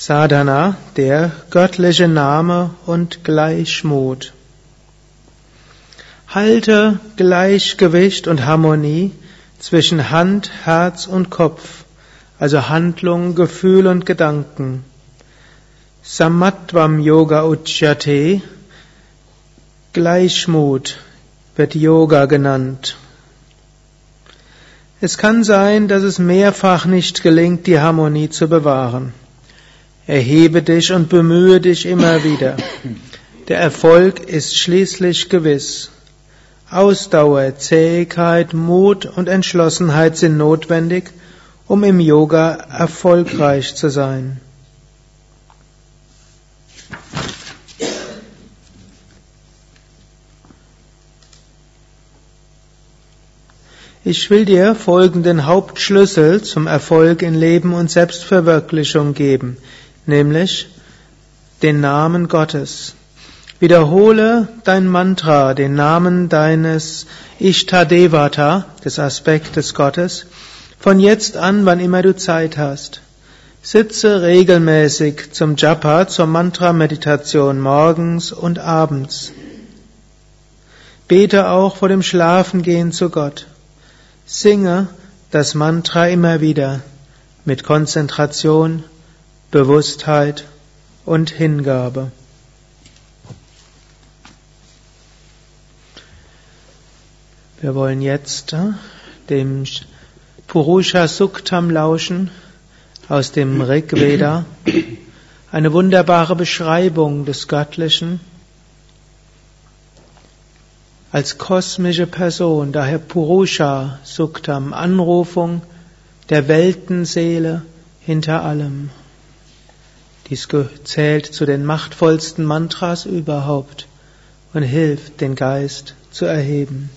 Sadhana, der göttliche Name und Gleichmut. Halte Gleichgewicht und Harmonie zwischen Hand, Herz und Kopf, also Handlung, Gefühl und Gedanken. Samatvam Yoga Uchyate, Gleichmut wird Yoga genannt. Es kann sein, dass es mehrfach nicht gelingt, die Harmonie zu bewahren. Erhebe dich und bemühe dich immer wieder. Der Erfolg ist schließlich gewiss. Ausdauer, Zähigkeit, Mut und Entschlossenheit sind notwendig, um im Yoga erfolgreich zu sein. Ich will dir folgenden Hauptschlüssel zum Erfolg in Leben und Selbstverwirklichung geben nämlich den Namen Gottes. Wiederhole dein Mantra, den Namen deines Ishtadevata, des Aspektes Gottes, von jetzt an, wann immer du Zeit hast. Sitze regelmäßig zum Japa, zur Mantra-Meditation morgens und abends. Bete auch vor dem Schlafengehen zu Gott. Singe das Mantra immer wieder mit Konzentration Bewusstheit und Hingabe. Wir wollen jetzt äh, dem Purusha Suktam lauschen aus dem Rig Veda. Eine wunderbare Beschreibung des Göttlichen als kosmische Person, daher Purusha Suktam, Anrufung der Weltenseele hinter allem. Dies zählt zu den machtvollsten Mantras überhaupt und hilft, den Geist zu erheben.